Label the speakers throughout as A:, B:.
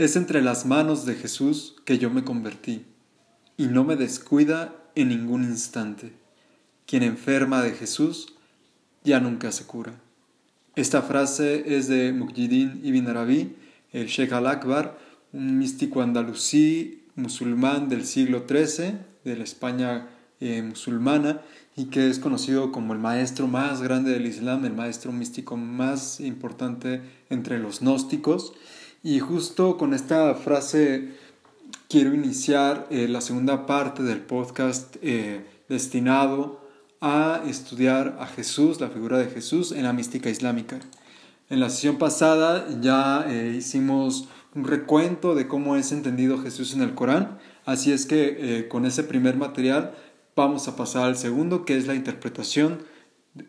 A: Es entre las manos de Jesús que yo me convertí, y no me descuida en ningún instante. Quien enferma de Jesús ya nunca se cura. Esta frase es de Mujidin ibn Arabi, el Sheikh al-Akbar, un místico andalusí musulmán del siglo XIII, de la España eh, musulmana, y que es conocido como el maestro más grande del Islam, el maestro místico más importante entre los gnósticos. Y justo con esta frase quiero iniciar eh, la segunda parte del podcast eh, destinado a estudiar a Jesús, la figura de Jesús en la mística islámica. En la sesión pasada ya eh, hicimos un recuento de cómo es entendido Jesús en el Corán, así es que con ese primer material vamos a pasar al segundo, que es la interpretación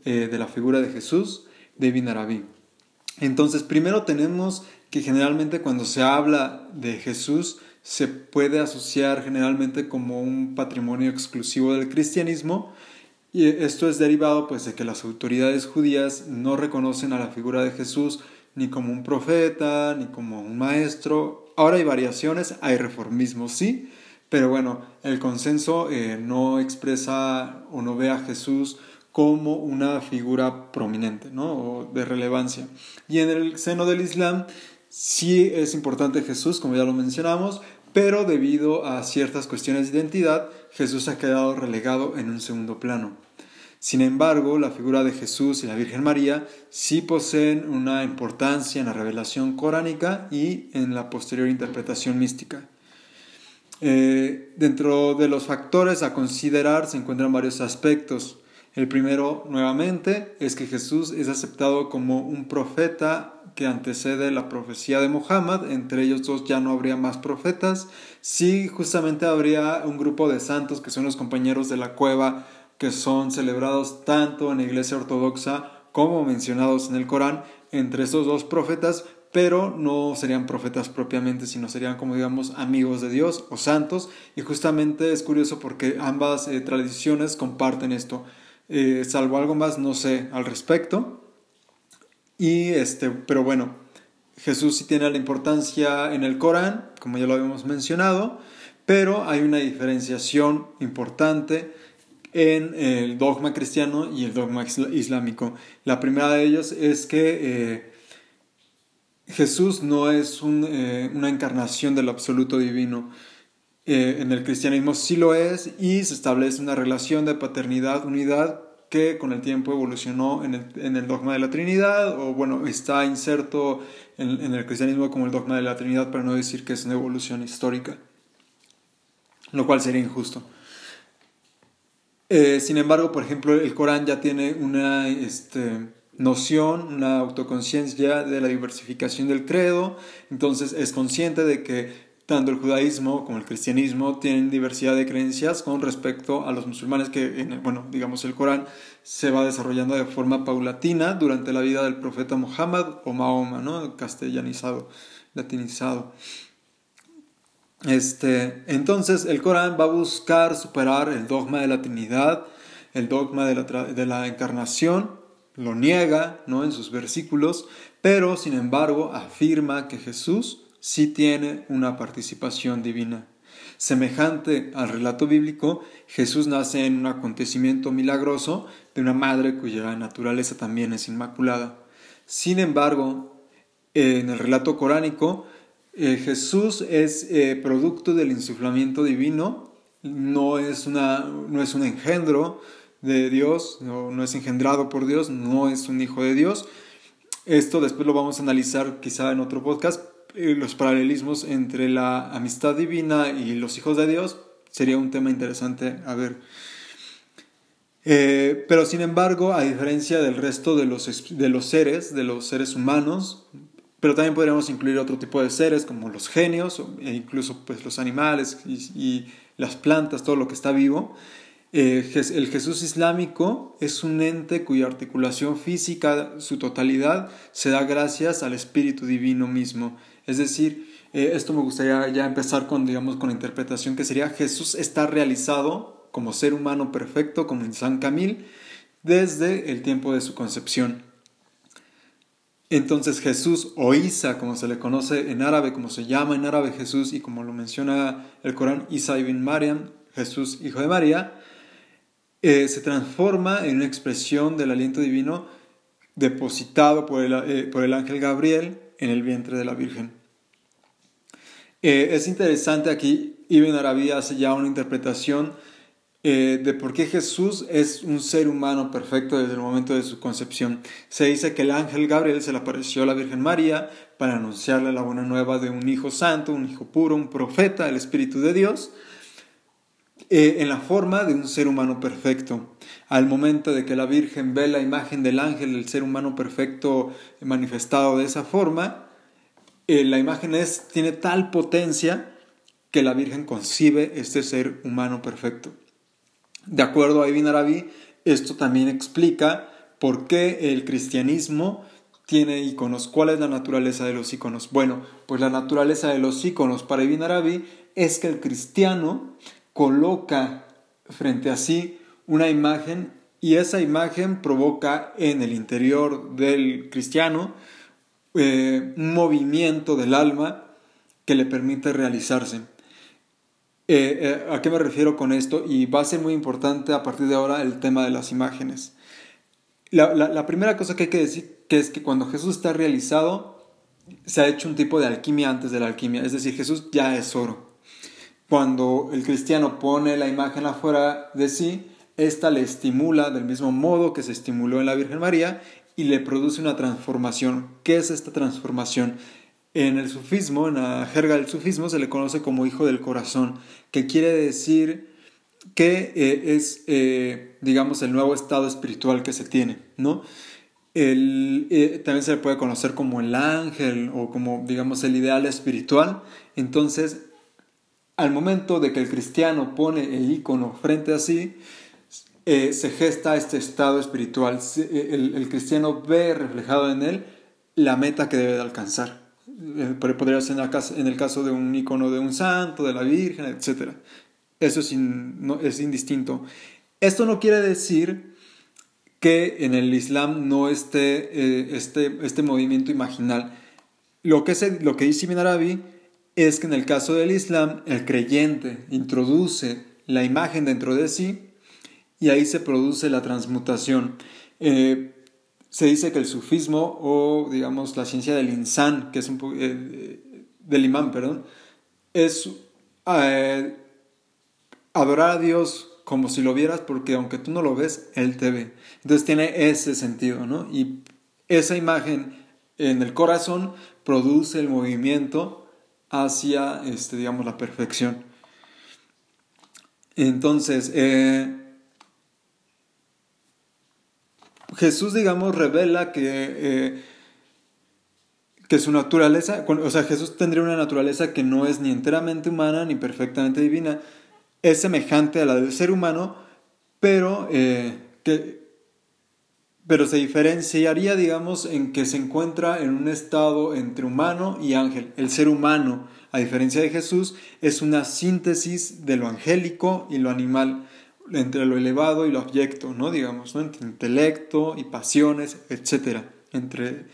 A: de la figura de Jesús de Ibn Arabi. Entonces, primero tenemos que generalmente cuando se habla de Jesús se puede asociar generalmente como un patrimonio exclusivo del cristianismo y esto es derivado pues de que las autoridades judías no reconocen a la figura de Jesús ni como un profeta ni como un maestro. Ahora hay variaciones, hay reformismo, sí, pero bueno, el consenso eh, no expresa o no ve a Jesús como una figura prominente ¿no? o de relevancia. Y en el seno del Islam Sí es importante Jesús, como ya lo mencionamos, pero debido a ciertas cuestiones de identidad, Jesús ha quedado relegado en un segundo plano. Sin embargo, la figura de Jesús y la Virgen María sí poseen una importancia en la revelación coránica y en la posterior interpretación mística. Eh, dentro de los factores a considerar se encuentran varios aspectos. El primero, nuevamente, es que Jesús es aceptado como un profeta que antecede la profecía de Muhammad, entre ellos dos ya no habría más profetas, sí justamente habría un grupo de santos que son los compañeros de la cueva, que son celebrados tanto en la iglesia ortodoxa como mencionados en el Corán, entre esos dos profetas, pero no serían profetas propiamente, sino serían como digamos amigos de Dios o santos, y justamente es curioso porque ambas eh, tradiciones comparten esto, eh, salvo algo más no sé al respecto, y este, pero bueno, Jesús sí tiene la importancia en el Corán, como ya lo habíamos mencionado, pero hay una diferenciación importante en el dogma cristiano y el dogma islámico. La primera de ellas es que eh, Jesús no es eh, una encarnación del absoluto divino. Eh, en el cristianismo sí lo es y se establece una relación de paternidad, unidad que con el tiempo evolucionó en el, dogma de la Trinidad, o bueno, está inserto en, el cristianismo como el dogma de la Trinidad para no decir que es una evolución histórica, lo cual sería injusto. Eh, sin embargo, por ejemplo, el Corán ya tiene una este, noción, una autoconciencia de la diversificación del credo, entonces es consciente de que tanto el judaísmo como el cristianismo tienen diversidad de creencias con respecto a los musulmanes que, bueno, digamos el Corán se va desarrollando de forma paulatina durante la vida del profeta Muhammad o Mahoma, ¿no? Castellanizado, latinizado. Este, entonces el Corán va a buscar superar el dogma de la Trinidad, el dogma de la, de la encarnación, lo niega ¿no? en sus versículos, pero sin embargo afirma que Jesús sí tiene una participación divina. Semejante al relato bíblico, Jesús nace en un acontecimiento milagroso de una madre cuya naturaleza también es inmaculada. Sin embargo, en el relato coránico, eh, Jesús es eh, producto del insuflamiento divino, no es, una, no es un engendro de Dios, no, no es engendrado por Dios, no es un hijo de Dios. Esto después lo vamos a analizar quizá en otro podcast, los paralelismos entre la amistad divina y los hijos de Dios sería un tema interesante a ver. Eh, pero sin embargo, a diferencia del resto de los, de los seres, de los seres humanos, pero también podríamos incluir otro tipo de seres como los genios e incluso pues, los animales y, las plantas, todo lo que está vivo. Eh, el Jesús islámico es un ente cuya articulación física, su totalidad, se da gracias al Espíritu Divino mismo. Es decir, eh, esto me gustaría ya empezar con, digamos, con la interpretación que sería Jesús está realizado como ser humano perfecto, como San Camil, desde el tiempo de su concepción. Entonces Jesús o Isa, como se le conoce en árabe, como se llama en árabe Jesús y como lo menciona el Corán, Isa ibn Mariam, Jesús hijo de María, eh, se transforma en una expresión del aliento divino depositado por el, eh, por el ángel Gabriel en el vientre de la Virgen. Eh, es interesante aquí, Ibn Arabi hace ya una interpretación eh, de por qué Jesús es un ser humano perfecto desde el momento de su concepción. Se dice que el ángel Gabriel se le apareció a la Virgen María para anunciarle la buena nueva de un hijo santo, un hijo puro, un profeta, el Espíritu de Dios, eh, en la forma de un ser humano perfecto. Al momento de que la Virgen ve la imagen del ángel, el ser humano perfecto manifestado de esa forma, eh, la imagen es, tiene tal potencia que la Virgen concibe este ser humano perfecto. De acuerdo a Ibn Arabi, esto también explica por qué el cristianismo tiene iconos. ¿Cuál es la naturaleza de los iconos? Bueno, pues la naturaleza de los iconos para Ibn Arabi es que el cristiano coloca frente a sí una imagen y esa imagen provoca en el interior del cristiano eh, un movimiento del alma que le permite realizarse. Eh, eh, ¿A qué me refiero con esto? Y va a ser muy importante a partir de ahora el tema de las imágenes. La, primera cosa que hay que decir que es que cuando Jesús está realizado, se ha hecho un tipo de alquimia antes de la alquimia, es decir, Jesús ya es oro. Cuando el cristiano pone la imagen afuera de sí, esta le estimula del mismo modo que se estimuló en la Virgen María y le produce una transformación. ¿Qué es esta transformación? En el sufismo, en la jerga del sufismo, se le conoce como hijo del corazón, que quiere decir que eh, es, eh, digamos, el nuevo estado espiritual que se tiene, ¿no? Eh, también se le puede conocer como el ángel o como, digamos, el ideal espiritual. Entonces, al momento de que el cristiano pone el icono frente a sí, se gesta este estado espiritual. El, el cristiano ve reflejado en él la meta que debe de alcanzar. Eh, podría ser en el, caso, de un icono de un santo, de la Virgen, etc. Eso es, es indistinto. Esto no quiere decir que en el Islam no esté eh, este, este movimiento imaginal. Lo que, se, lo que dice es que en el caso del Islam el creyente introduce la imagen dentro de sí y ahí se produce la transmutación. Eh, se dice que el sufismo o digamos la ciencia del insan, que es un eh, del imán, perdón, es eh, adorar a Dios como si lo vieras porque aunque tú no lo ves, Él te ve. Entonces tiene ese sentido, ¿no? Y esa imagen en el corazón produce el movimiento hacia, este, digamos, la perfección. Entonces, eh, Jesús, digamos, revela que, eh, que su naturaleza, o sea, Jesús tendría una naturaleza que no es ni enteramente humana ni perfectamente divina, es semejante a la del ser humano, pero, eh, que, pero se diferenciaría, digamos, en que se encuentra en un estado entre humano y ángel. El ser humano, a diferencia de Jesús, es una síntesis de lo angélico y lo animal entre lo elevado y lo abyecto, ¿no? Digamos, ¿no? Entre intelecto y pasiones, etc. Entre...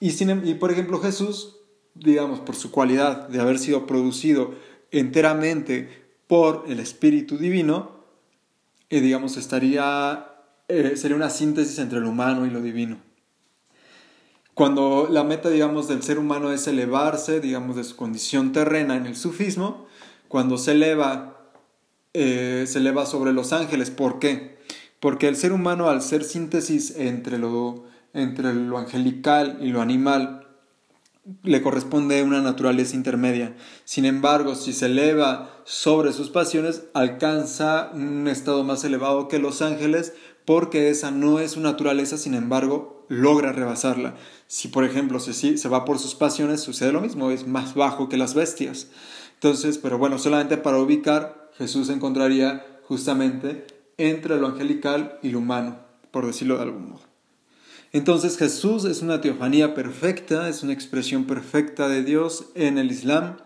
A: Y, em, y por ejemplo Jesús, digamos, por su cualidad de haber sido producido enteramente por el Espíritu Divino, eh, digamos, estaría, eh, sería una síntesis entre lo humano y lo divino. Cuando la meta, digamos, del ser humano es elevarse, digamos, de su condición terrena en el sufismo, cuando se eleva eh, se eleva sobre los ángeles. ¿Por qué? Porque el ser humano, al ser síntesis entre lo, entre lo angelical y lo animal, le corresponde una naturaleza intermedia. Sin embargo, si se eleva sobre sus pasiones, alcanza un estado más elevado que los ángeles, porque esa no es su naturaleza, sin embargo, logra rebasarla. Si, por ejemplo, se, se va por sus pasiones, sucede lo mismo, es más bajo que las bestias. Entonces, pero bueno, solamente para ubicar Jesús encontraría justamente entre lo angelical y lo humano, por decirlo de algún modo. Entonces Jesús es una teofanía perfecta, es una expresión perfecta de Dios en el Islam.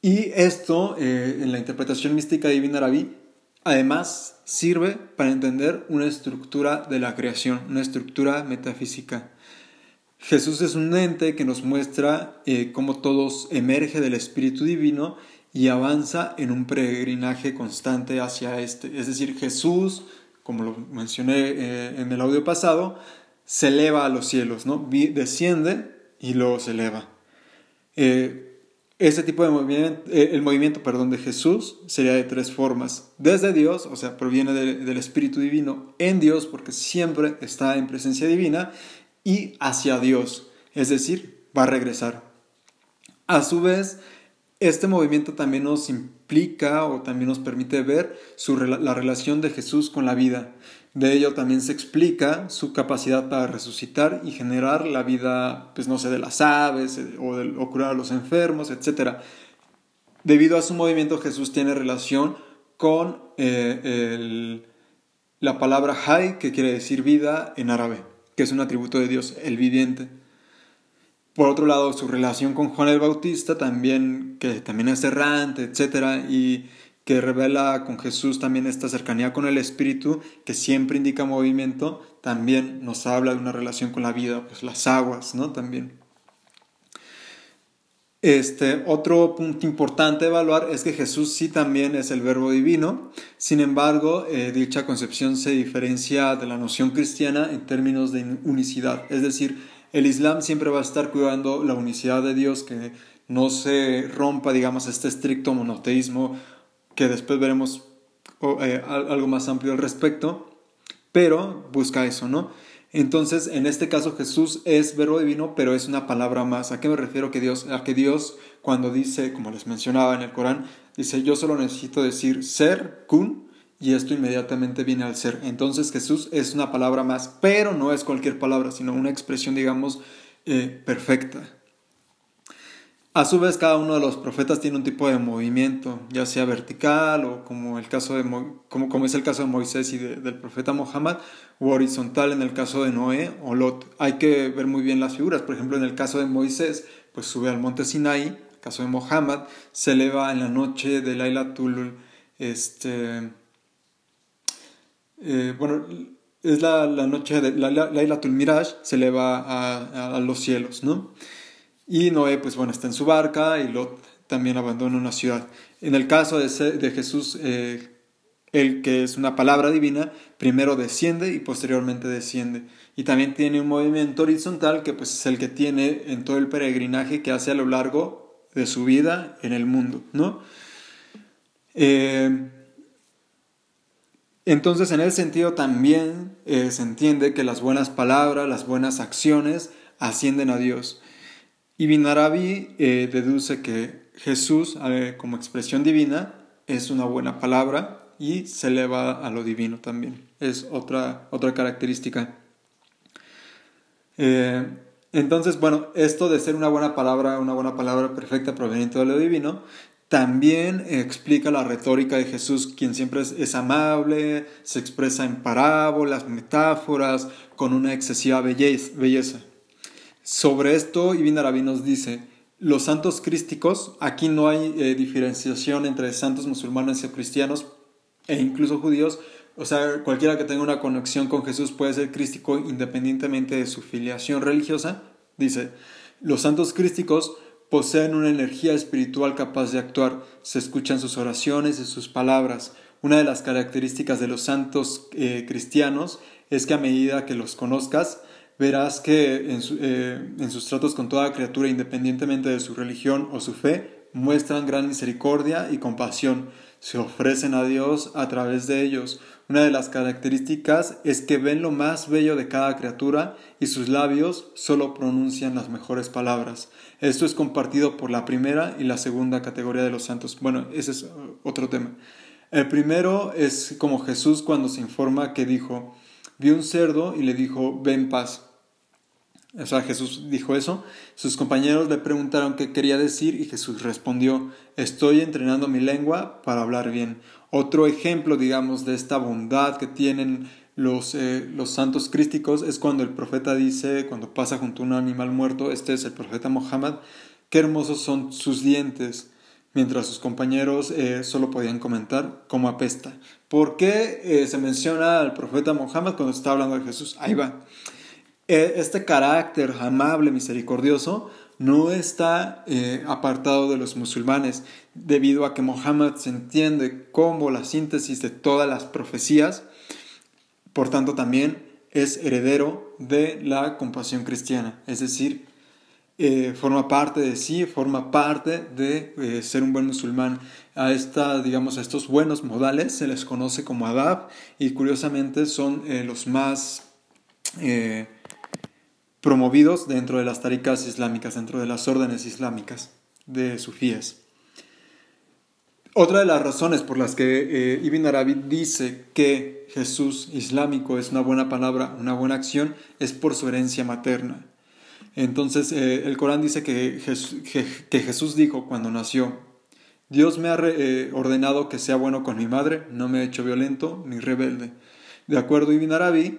A: Y esto, eh, en la interpretación mística divina Arabi, además sirve para entender una estructura de la creación, una estructura metafísica. Jesús es un ente que nos muestra eh, cómo todos emerge del Espíritu Divino y avanza en un peregrinaje constante hacia este. Es decir, Jesús, como lo mencioné eh, en el audio pasado, se eleva a los cielos, ¿no? desciende y luego se eleva. Eh, ese tipo de movimiento, eh, el movimiento perdón, de Jesús sería de tres formas. Desde Dios, o sea, proviene del Espíritu Divino, en Dios, porque siempre está en presencia divina, y hacia Dios, es decir, va a regresar. A su vez, este movimiento también nos implica o también nos permite ver la relación de Jesús con la vida. De ello también se explica su capacidad para resucitar y generar la vida, pues no sé, de las aves eh, o, curar a los enfermos, etc. Debido a su movimiento, Jesús tiene relación con eh, la palabra Hay, que quiere decir vida en árabe, que es un atributo de Dios, el viviente. Por otro lado, su relación con Juan el Bautista, también, que también es errante, etc. Y que revela con Jesús también esta cercanía con el Espíritu, que siempre indica movimiento, también nos habla de una relación con la vida, pues las aguas, ¿no? También. Este, otro punto importante de evaluar es que Jesús sí también es el verbo divino, sin embargo, eh, dicha concepción se diferencia de la noción cristiana en términos de unicidad, es decir, el Islam siempre va a estar cuidando la unicidad de Dios, que no se rompa, digamos, este estricto monoteísmo que después veremos eh, algo más amplio al respecto, pero busca eso, ¿no? Entonces, en este caso Jesús es verbo divino, pero es una palabra más. ¿A qué me refiero que Dios? A que Dios cuando dice, como les mencionaba en el Corán, dice, yo solo necesito decir ser, kun, y esto inmediatamente viene al ser. Entonces Jesús es una palabra más, pero no es cualquier palabra, sino una expresión, digamos, eh, perfecta. A su vez, cada uno de los profetas tiene un tipo de movimiento, ya sea vertical o como, el caso de, como, es el caso de Moisés y del profeta Mohammed, o horizontal en el caso de Noé o Lot. Hay que ver muy bien las figuras. Por ejemplo, en el caso de Moisés, pues sube al monte Sinai. En el caso de Mohammed, se eleva en la noche de Laila Tulul. Este, eh, bueno, es la, noche de Laila Miraj, se eleva a, a los cielos, ¿no? Y Noé, pues bueno, está en su barca y Lot también abandona una ciudad. En el caso de, Jesús, eh, el que es una palabra divina, primero desciende y posteriormente desciende. Y también tiene un movimiento horizontal que pues es el que tiene en todo el peregrinaje que hace a lo largo de su vida en el mundo, ¿no? Eh, entonces, en ese sentido también eh, se entiende que las buenas palabras, las buenas acciones ascienden a Dios. Y Binarabi eh, deduce que Jesús, como expresión divina, es una buena palabra y se eleva a lo divino también. Es otra, otra característica. Eh, entonces, bueno, esto de ser una buena palabra, una buena palabra perfecta proveniente de lo divino, también explica la retórica de Jesús, quien siempre es, amable, se expresa en parábolas, metáforas, con una excesiva belleza. Sobre esto, Ibn Arabi nos dice, los santos crísticos, aquí no hay eh, diferenciación entre santos musulmanes y cristianos e incluso judíos, o sea, cualquiera que tenga una conexión con Jesús puede ser crístico independientemente de su filiación religiosa. Dice, los santos crísticos poseen una energía espiritual capaz de actuar, se escuchan sus oraciones y sus palabras. Una de las características de los santos eh, cristianos es que a medida que los conozcas, verás que eh, en, sus tratos con toda criatura, independientemente de su religión o su fe, muestran gran misericordia y compasión. Se ofrecen a Dios a través de ellos. Una de las características es que ven lo más bello de cada criatura y sus labios solo pronuncian las mejores palabras. Esto es compartido por la primera y la segunda categoría de los santos. Bueno, ese es otro tema. El primero es como Jesús cuando se informa que dijo, vio un cerdo y le dijo, ven paz. O sea, Jesús dijo eso. Sus compañeros le preguntaron qué quería decir y Jesús respondió, estoy entrenando mi lengua para hablar bien. Otro ejemplo, digamos, de esta bondad que tienen los, eh, los santos crísticos es cuando el profeta dice, cuando pasa junto a un animal muerto, este es el profeta Mohammed, qué hermosos son sus dientes mientras sus compañeros eh, solo podían comentar cómo apesta. ¿Por qué eh, se menciona al profeta Mohammed cuando está hablando de Jesús? Ahí va. E, este carácter amable, misericordioso, no está eh, apartado de los musulmanes, debido a que Mohammed se entiende como la síntesis de todas las profecías, por tanto también es heredero de la compasión cristiana, es decir, eh, forma parte de sí, forma parte de eh, ser un buen musulmán. A esta, digamos, a estos buenos modales se les conoce como adab y curiosamente son los más promovidos dentro de las tarikas islámicas, dentro de las órdenes islámicas de sufíes. Otra de las razones por las que eh, Ibn Arabi dice que Jesús islámico es una buena palabra, una buena acción, es por su herencia materna. Entonces, eh, el Corán dice que, Jesús dijo cuando nació, Dios me ha eh, ordenado que sea bueno con mi madre, no me ha hecho violento ni rebelde. De acuerdo a Ibn Arabi,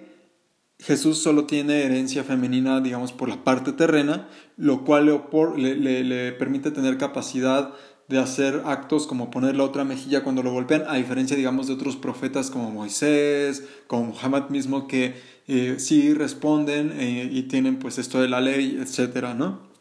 A: Jesús solo tiene herencia femenina, digamos, por la parte terrena, lo cual le, permite tener capacidad de hacer actos como poner la otra mejilla cuando lo golpean, a diferencia, digamos, de otros profetas como Moisés, como Muhammad mismo, que eh, sí responden eh, y tienen pues esto de la ley, etcétera, ¿no?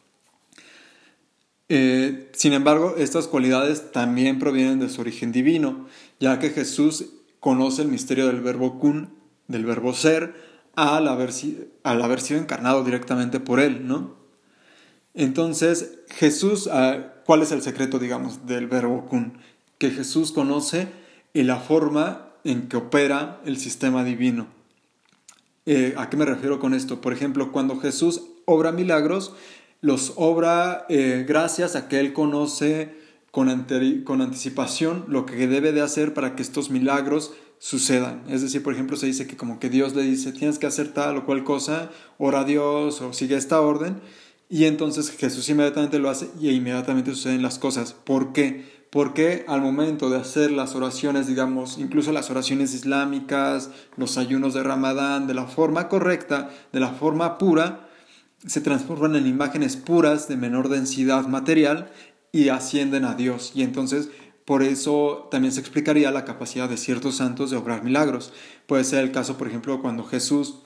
A: Eh, sin embargo, estas cualidades también provienen de su origen divino, ya que Jesús conoce el misterio del verbo kun, del verbo ser, al haber, sido encarnado directamente por él, ¿no? Entonces, Jesús, ah, ¿cuál es el secreto, digamos, del verbo kun? Que Jesús conoce la forma en que opera el sistema divino. Eh, ¿A qué me refiero con esto? Por ejemplo, cuando Jesús obra milagros, los obra eh, gracias a que Él conoce con, con anticipación lo que debe de hacer para que estos milagros sucedan. Es decir, por ejemplo, se dice que como que Dios le dice, tienes que hacer tal o cual cosa, ora a Dios o sigue esta orden, y entonces Jesús inmediatamente lo hace y inmediatamente suceden las cosas. ¿Por qué? Porque al momento de hacer las oraciones, digamos, incluso las oraciones islámicas, los ayunos de Ramadán, de la forma correcta, de la forma pura, se transforman en imágenes puras de menor densidad material y ascienden a Dios. Y entonces por eso también se explicaría la capacidad de ciertos santos de obrar milagros. Puede ser el caso, por ejemplo, cuando Jesús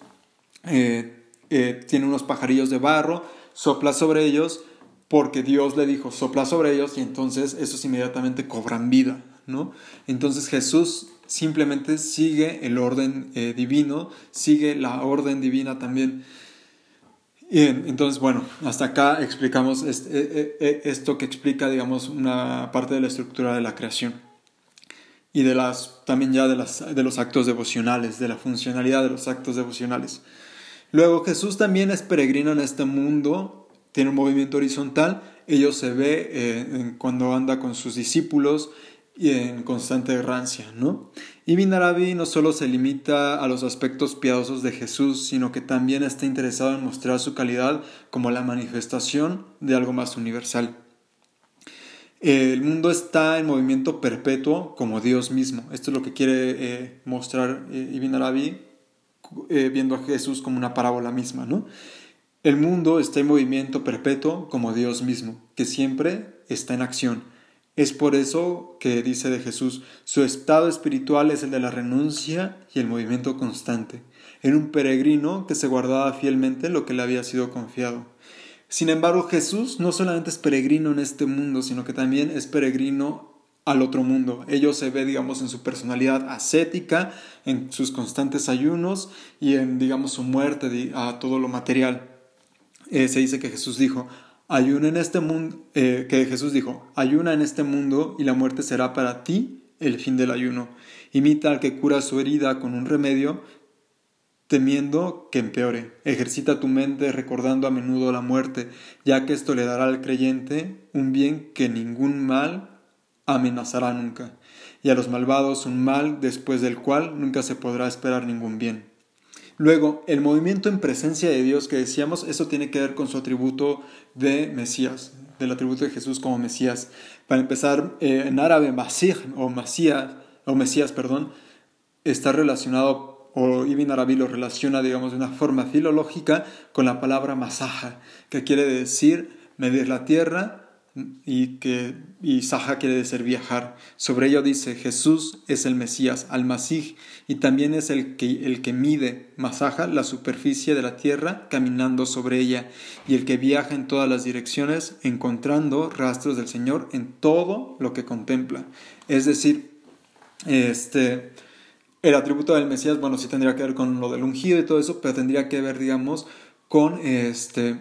A: eh, eh, tiene unos pajarillos de barro, sopla sobre ellos porque Dios le dijo sopla sobre ellos y entonces esos inmediatamente cobran vida, ¿no? Entonces Jesús simplemente sigue el orden eh, divino, sigue la orden divina también. Entonces, bueno, hasta acá explicamos eh, eh, eh, esto que explica, digamos, una parte de la estructura de la creación y de las, también ya de, las, de los actos devocionales, de la funcionalidad de los actos devocionales. Luego, Jesús también es peregrino en este mundo, tiene un movimiento horizontal, ello se ve cuando anda con sus discípulos y en constante errancia, ¿no? Ibn Arabi no solo se limita a los aspectos piadosos de Jesús, sino que también está interesado en mostrar su calidad como la manifestación de algo más universal. El mundo está en movimiento perpetuo como Dios mismo. Esto es lo que quiere eh, mostrar eh, Ibn Arabi eh, viendo a Jesús como una parábola misma, ¿no? El mundo está en movimiento perpetuo como Dios mismo, que siempre está en acción es por eso que dice de Jesús, su estado espiritual es el de la renuncia y el movimiento constante. Era un peregrino que se guardaba fielmente lo que le había sido confiado. Sin embargo, Jesús no solamente es peregrino en este mundo, sino que también es peregrino al otro mundo. Ello se ve, digamos, en su personalidad ascética, en sus constantes ayunos y en, digamos, su muerte a todo lo material. Eh, se dice que Jesús dijo, Ayuna en este mundo, eh, que Jesús dijo, ayuna en este mundo y la muerte será para ti el fin del ayuno. Imita al que cura su herida con un remedio, temiendo que empeore. Ejercita tu mente recordando a menudo la muerte, ya que esto le dará al creyente un bien que ningún mal amenazará nunca, y a los malvados un mal después del cual nunca se podrá esperar ningún bien. Luego, el movimiento en presencia de Dios que decíamos, eso tiene que ver con su atributo de Mesías, del atributo de Jesús como Mesías. Para empezar, eh, en árabe, Masih o o Mesías, perdón, está relacionado, o Ibn Arabi lo relaciona, digamos, de una forma filológica con la palabra masaja, que quiere decir medir la tierra, y que y Saja quiere decir viajar. Sobre ello dice Jesús es el Mesías, al Masij, y también es el que, el que mide, Masaja, la superficie de la tierra, caminando sobre ella, y el que viaja en todas las direcciones, encontrando rastros del Señor en todo lo que contempla. Es decir, este, el atributo del Mesías, bueno, sí tendría que ver con lo del ungido y todo eso, pero tendría que ver, digamos, con, este,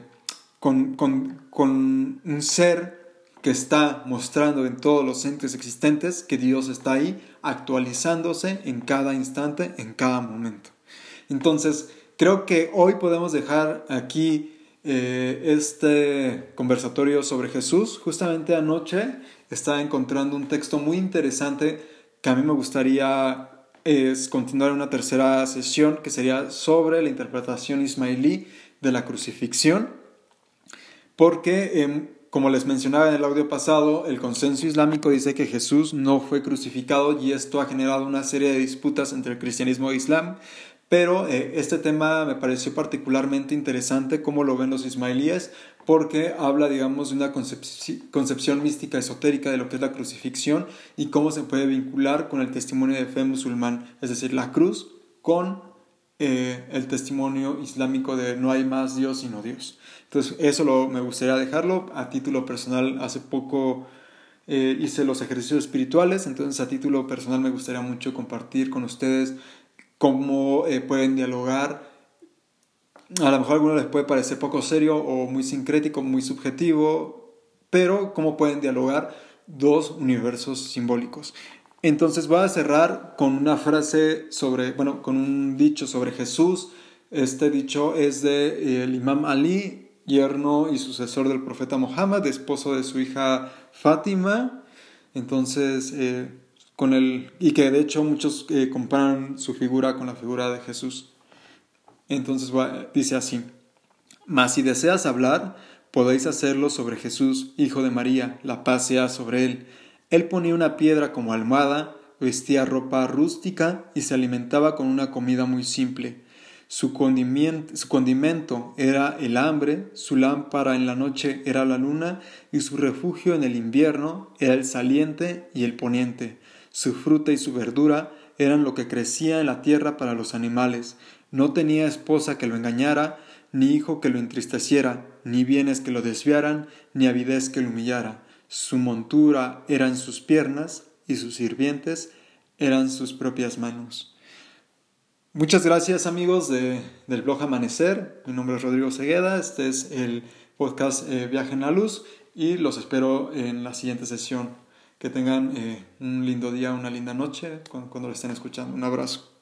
A: con, con un ser que está mostrando en todos los entes existentes que Dios está ahí actualizándose en cada instante, en cada momento. Entonces, creo que hoy podemos dejar aquí eh, este conversatorio sobre Jesús. Justamente anoche estaba encontrando un texto muy interesante que a mí me gustaría es continuar una tercera sesión que sería sobre la interpretación ismailí de la crucifixión, porque em, como les mencionaba en el audio pasado, el consenso islámico dice que Jesús no fue crucificado y esto ha generado una serie de disputas entre el cristianismo e Islam, pero eh, este tema me pareció particularmente interesante como lo ven los ismailíes, porque habla, digamos, de una concepción mística esotérica de lo que es la crucifixión y cómo se puede vincular con el testimonio de fe musulmán, es decir, la cruz con eh, el testimonio islámico de no hay más Dios sino Dios. Entonces, eso lo, me gustaría dejarlo. A título personal, hace poco eh, hice los ejercicios espirituales, entonces a título personal me gustaría mucho compartir con ustedes cómo eh, pueden dialogar. A lo mejor a algunos les puede parecer poco serio o muy sincrético, muy subjetivo, pero cómo pueden dialogar dos universos simbólicos. Entonces voy a cerrar con una frase sobre, bueno, con un dicho sobre Jesús. Este dicho es de eh, el imam Ali, yerno y sucesor del profeta Muhammad, esposo de su hija Fátima. Entonces, eh, con el, y que de hecho muchos eh, comparan su figura con la figura de Jesús. Entonces dice así, mas si deseas hablar, podéis hacerlo sobre Jesús, hijo de María, la paz sea sobre él él ponía una piedra como almohada, vestía ropa rústica y se alimentaba con una comida muy simple. Su condimento, era el hambre, su lámpara en la noche era la luna y su refugio en el invierno era el saliente y el poniente. Su fruta y su verdura eran lo que crecía en la tierra para los animales. No tenía esposa que lo engañara, ni hijo que lo entristeciera, ni bienes que lo desviaran, ni avidez que lo humillara. Su montura eran sus piernas y sus sirvientes eran sus propias manos. Muchas gracias amigos de, del blog Amanecer. Mi nombre es Rodrigo Segueda. Este es el podcast eh, Viaje en la Luz y los espero en la siguiente sesión. Que tengan eh, un lindo día, una linda noche cuando, cuando lo estén escuchando. Un abrazo.